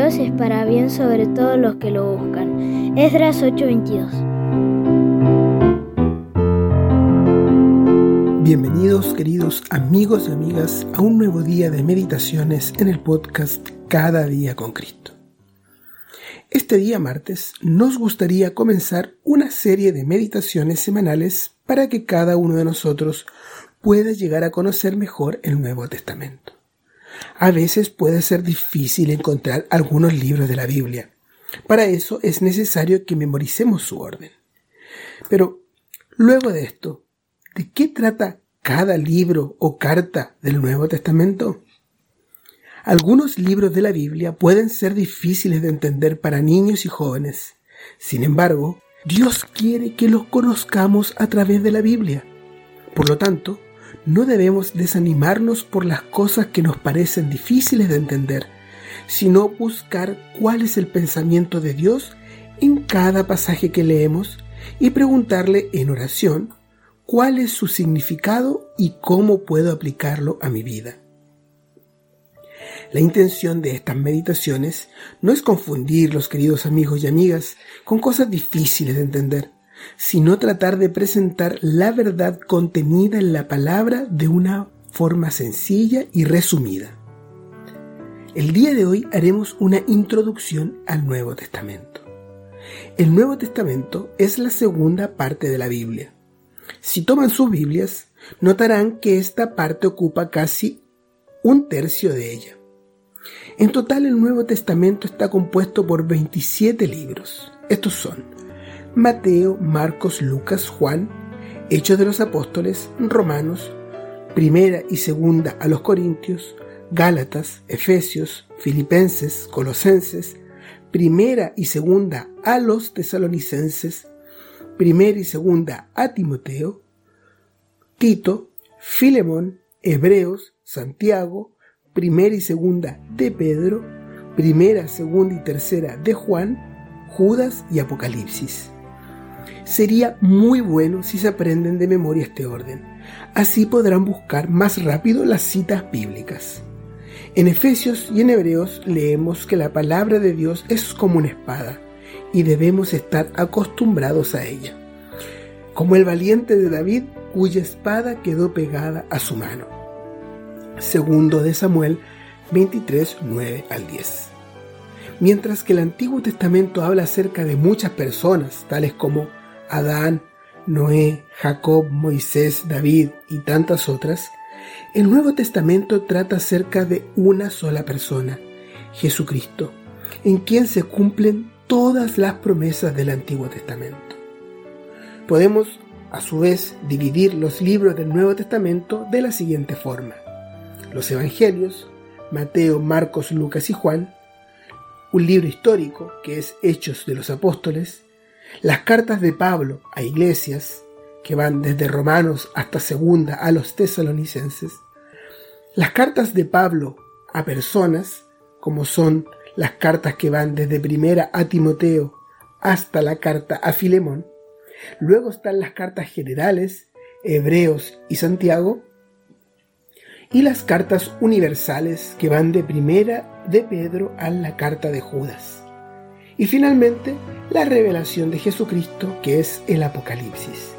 Dios es para bien sobre todos los que lo buscan. Esdras 8:22. Bienvenidos queridos amigos y amigas a un nuevo día de meditaciones en el podcast Cada día con Cristo. Este día martes nos gustaría comenzar una serie de meditaciones semanales para que cada uno de nosotros pueda llegar a conocer mejor el Nuevo Testamento. A veces puede ser difícil encontrar algunos libros de la Biblia. Para eso es necesario que memoricemos su orden. Pero luego de esto, ¿de qué trata cada libro o carta del Nuevo Testamento? Algunos libros de la Biblia pueden ser difíciles de entender para niños y jóvenes. Sin embargo, Dios quiere que los conozcamos a través de la Biblia. Por lo tanto, no debemos desanimarnos por las cosas que nos parecen difíciles de entender, sino buscar cuál es el pensamiento de Dios en cada pasaje que leemos y preguntarle en oración cuál es su significado y cómo puedo aplicarlo a mi vida. La intención de estas meditaciones no es confundir los queridos amigos y amigas con cosas difíciles de entender, sino tratar de presentar la verdad contenida en la palabra de una forma sencilla y resumida. El día de hoy haremos una introducción al Nuevo Testamento. El Nuevo Testamento es la segunda parte de la Biblia. Si toman sus Biblias, notarán que esta parte ocupa casi un tercio de ella. En total el Nuevo Testamento está compuesto por 27 libros. Estos son Mateo, Marcos, Lucas, Juan, Hechos de los Apóstoles, Romanos, Primera y Segunda a los Corintios, Gálatas, Efesios, Filipenses, Colosenses, Primera y Segunda a los Tesalonicenses, Primera y Segunda a Timoteo, Tito, Filemón, Hebreos, Santiago, Primera y Segunda de Pedro, Primera, Segunda y Tercera de Juan, Judas y Apocalipsis. Sería muy bueno si se aprenden de memoria este orden. Así podrán buscar más rápido las citas bíblicas. En Efesios y en Hebreos leemos que la palabra de Dios es como una espada y debemos estar acostumbrados a ella. Como el valiente de David cuya espada quedó pegada a su mano. Segundo de Samuel 23, 9 al 10. Mientras que el Antiguo Testamento habla acerca de muchas personas, tales como Adán, Noé, Jacob, Moisés, David y tantas otras, el Nuevo Testamento trata acerca de una sola persona, Jesucristo, en quien se cumplen todas las promesas del Antiguo Testamento. Podemos, a su vez, dividir los libros del Nuevo Testamento de la siguiente forma. Los Evangelios, Mateo, Marcos, Lucas y Juan, un libro histórico que es Hechos de los Apóstoles, las cartas de Pablo a iglesias, que van desde Romanos hasta Segunda a los tesalonicenses, las cartas de Pablo a personas, como son las cartas que van desde Primera a Timoteo hasta la carta a Filemón, luego están las cartas generales, Hebreos y Santiago, y las cartas universales que van de Primera de Pedro a la carta de Judas. Y finalmente, la revelación de Jesucristo, que es el Apocalipsis.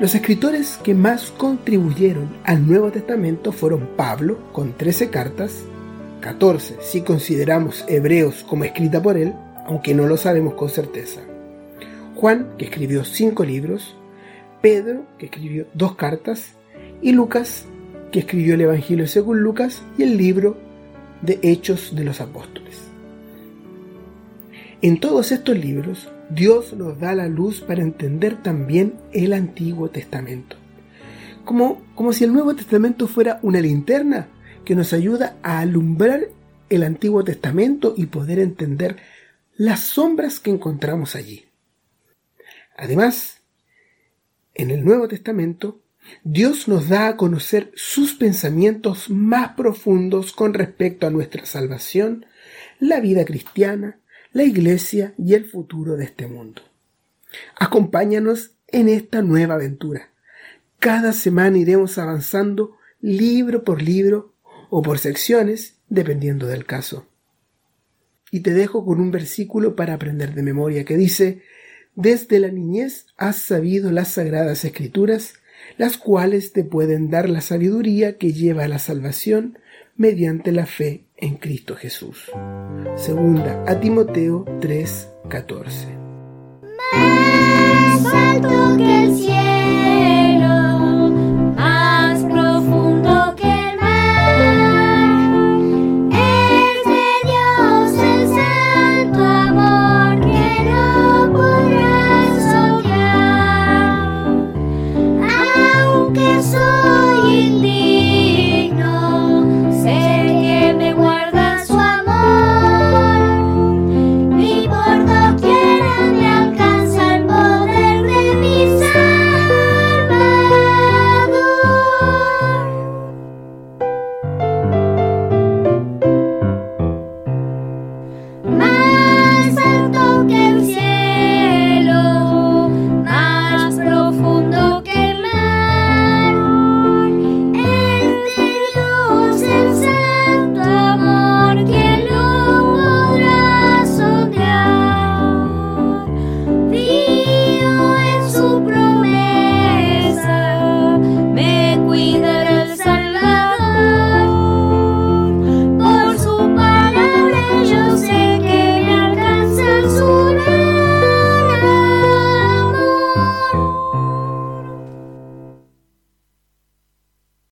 Los escritores que más contribuyeron al Nuevo Testamento fueron Pablo, con 13 cartas, 14 si consideramos Hebreos como escrita por él, aunque no lo sabemos con certeza. Juan, que escribió 5 libros, Pedro, que escribió 2 cartas, y Lucas, que escribió el Evangelio según Lucas y el libro de Hechos de los Apóstoles. En todos estos libros, Dios nos da la luz para entender también el Antiguo Testamento. Como, como si el Nuevo Testamento fuera una linterna que nos ayuda a alumbrar el Antiguo Testamento y poder entender las sombras que encontramos allí. Además, en el Nuevo Testamento, Dios nos da a conocer sus pensamientos más profundos con respecto a nuestra salvación, la vida cristiana, la iglesia y el futuro de este mundo. Acompáñanos en esta nueva aventura. Cada semana iremos avanzando libro por libro o por secciones, dependiendo del caso. Y te dejo con un versículo para aprender de memoria que dice, Desde la niñez has sabido las sagradas escrituras, las cuales te pueden dar la sabiduría que lleva a la salvación mediante la fe en Cristo Jesús. Segunda a Timoteo 3:14. Más.